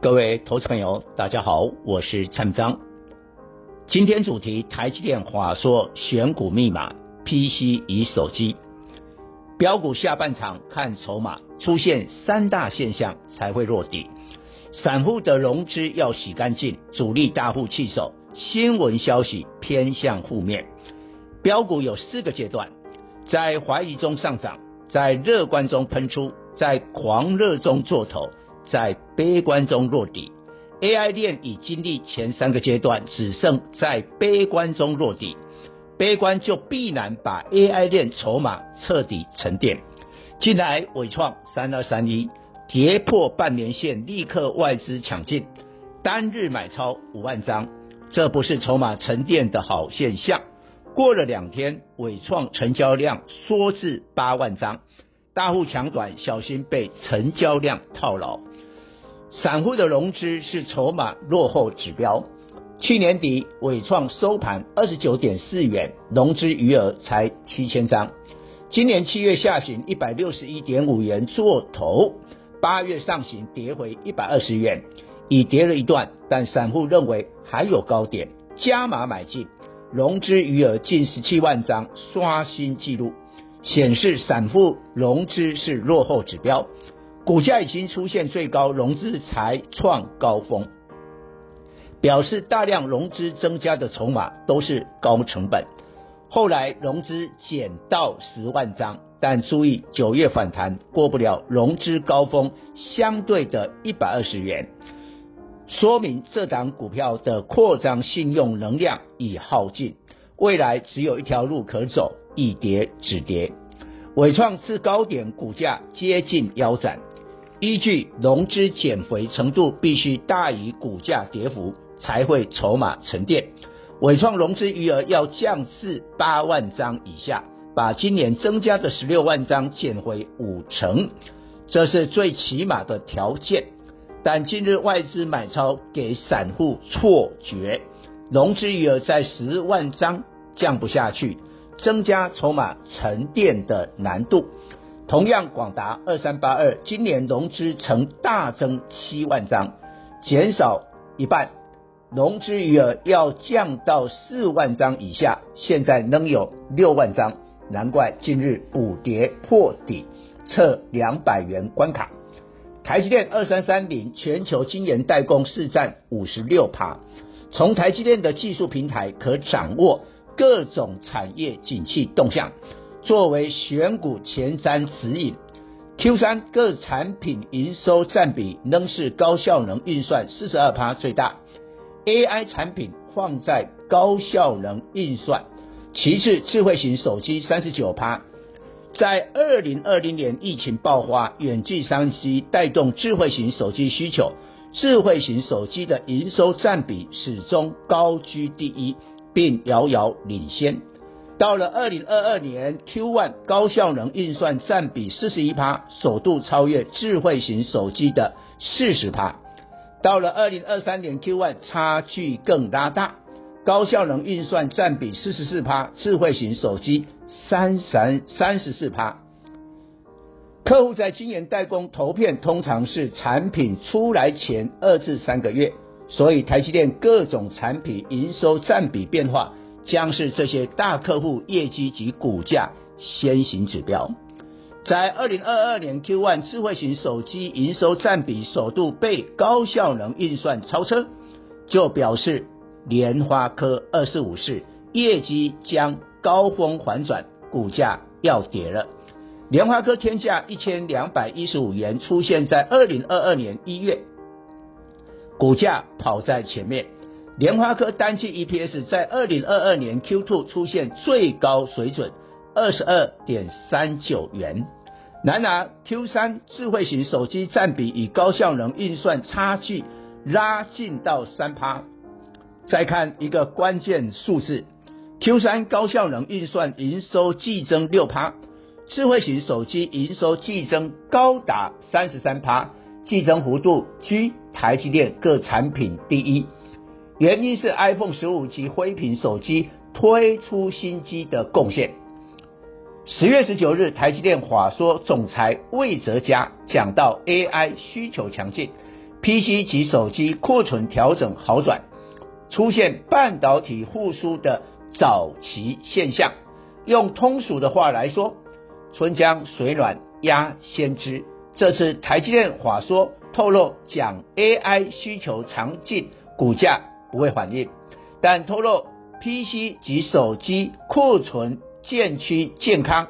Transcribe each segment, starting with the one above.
各位投资朋友，大家好，我是蔡明彰。今天主题：台积电话说选股密码，PC 与手机。标股下半场看筹码，出现三大现象才会落底。散户的融资要洗干净，主力大户弃守。新闻消息偏向负面。标股有四个阶段：在怀疑中上涨，在乐观中喷出，在狂热中做头。在悲观中落底，AI 链已经历前三个阶段，只剩在悲观中落底。悲观就必然把 AI 链筹码彻底沉淀。近来纬创三二三一跌破半年线，立刻外资抢进，单日买超五万张，这不是筹码沉淀的好现象。过了两天，纬创成交量缩至八万张，大户抢短，小心被成交量套牢。散户的融资是筹码落后指标。去年底，纬创收盘二十九点四元，融资余额才七千张。今年七月下旬一百六十一点五元做头，八月上行跌回一百二十元，已跌了一段，但散户认为还有高点，加码买进，融资余额近十七万张，刷新纪录，显示散户融资是落后指标。股价已经出现最高融资才创高峰，表示大量融资增加的筹码都是高成本。后来融资减到十万张，但注意九月反弹过不了融资高峰相对的一百二十元，说明这档股票的扩张信用能量已耗尽，未来只有一条路可走，一跌止跌。纬创自高点股价接近腰斩。依据融资减肥程度必须大于股价跌幅，才会筹码沉淀。纬创融资余额要降至八万张以下，把今年增加的十六万张减回五成，这是最起码的条件。但近日外资买超给散户错觉，融资余额在十万张降不下去，增加筹码沉淀的难度。同样，广达二三八二今年融资呈大增七万张，减少一半，融资余额要降到四万张以下，现在仍有六万张，难怪近日补跌破底，测两百元关卡。台积电二三三零全球晶圆代工市占五十六趴，从台积电的技术平台可掌握各种产业景气动向。作为选股前瞻指引，Q3 各产品营收占比仍是高效能运算四十二趴最大，AI 产品放在高效能运算，其次智慧型手机三十九趴。在二零二零年疫情爆发，远距商机带动智慧型手机需求，智慧型手机的营收占比始终高居第一，并遥遥领先。到了二零二二年 Q1，高效能运算占比四十一趴，首度超越智慧型手机的四十趴。到了二零二三年 Q1，差距更拉大，高效能运算占比四十四趴，智慧型手机三三三十四趴。客户在晶圆代工投片，通常是产品出来前二至三个月，所以台积电各种产品营收占比变化。将是这些大客户业绩及股价先行指标。在二零二二年 Q1，智慧型手机营收占比首度被高效能运算超车，就表示联发科二四五四业绩将高峰反转，股价要跌了。联发科天价一千两百一十五元出现在二零二二年一月，股价跑在前面。联发科单季 EPS 在二零二二年 Q2 出现最高水准，二十二点三九元。然而 Q3 智慧型手机占比与高效能运算差距拉近到三趴。再看一个关键数字，Q 三高效能运算营收季增六趴，智慧型手机营收季增高达三十三趴，季增幅度居台积电各产品第一。原因是 iPhone 十五及灰屏手机推出新机的贡献。十月十九日，台积电法说总裁魏哲嘉讲到 AI 需求强劲，PC 及手机库存调整好转，出现半导体复苏的早期现象。用通俗的话来说，春江水暖鸭先知。这次台积电法说透露讲 AI 需求强劲，股价不会反应，但透露 PC 及手机库存。渐趋健康，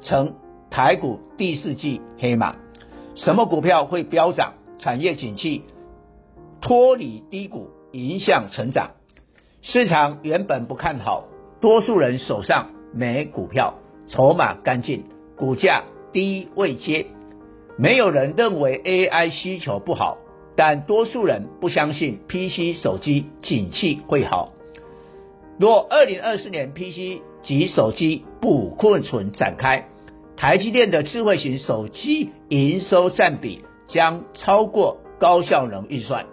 成台股第四季黑马。什么股票会飙涨？产业景气脱离低谷，影响成长。市场原本不看好，多数人手上没股票，筹码干净，股价低位接。没有人认为 AI 需求不好，但多数人不相信 PC 手机景气会好。若二零二四年 PC 及手机补库存展开，台积电的智慧型手机营收占比将超过高效能运算。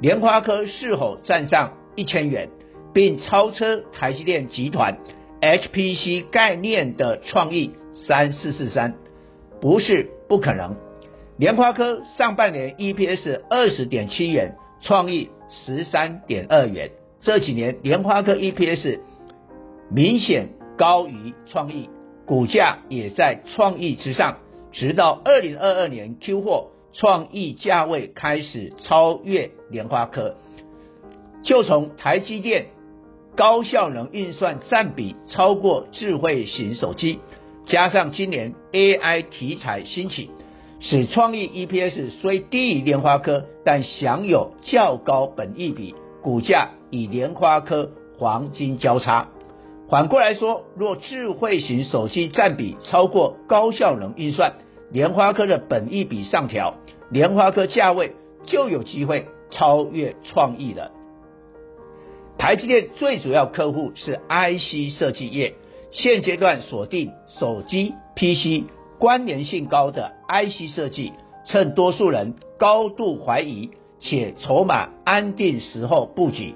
联发科是否站上一千元，并超车台积电集团 HPC 概念的创意三四四三？不是不可能。联发科上半年 EPS 二十点七元，创意十三点二元。这几年联发科 EPS。明显高于创意，股价也在创意之上，直到二零二二年 Q 货，创意价位开始超越联发科。就从台积电高效能运算占比超过智慧型手机，加上今年 AI 题材兴起，使创意 EPS 虽低于联发科，但享有较高本益比，股价与联发科黄金交叉。反过来说，若智慧型手机占比超过高效能运算，联发科的本益比上调，联发科价位就有机会超越创意了。台积电最主要客户是 IC 设计业，现阶段锁定手机、PC 关联性高的 IC 设计，趁多数人高度怀疑且筹码安定时候布局。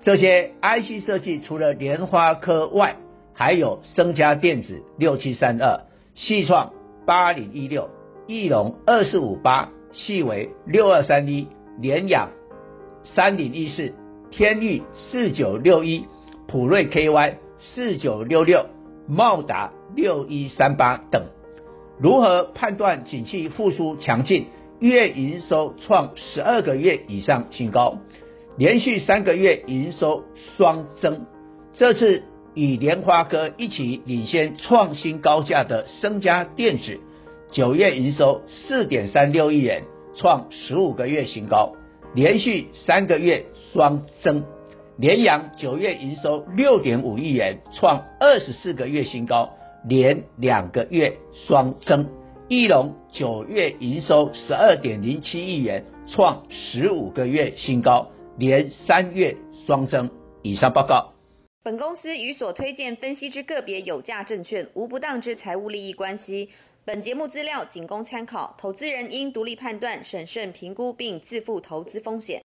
这些 IC 设计除了莲花科外，还有升佳电子六七三二、矽创八零一六、翼龙二四五八、矽维六二三一、联雅三零一四、天域四九六一、普瑞 KY 四九六六、茂达六一三八等。如何判断景气复苏强劲？月营收创十二个月以上新高。连续三个月营收双增，这次与莲花哥一起领先创新高价的升佳电子，九月营收四点三六亿元，创十五个月新高，连续三个月双增。联阳九月营收六点五亿元，创二十四个月新高，连两个月双增。义隆九月营收十二点零七亿元，创十五个月新高。连三月双增。以上报告。本公司与所推荐分析之个别有价证券无不当之财务利益关系。本节目资料仅供参考，投资人应独立判断、审慎评估并自负投资风险。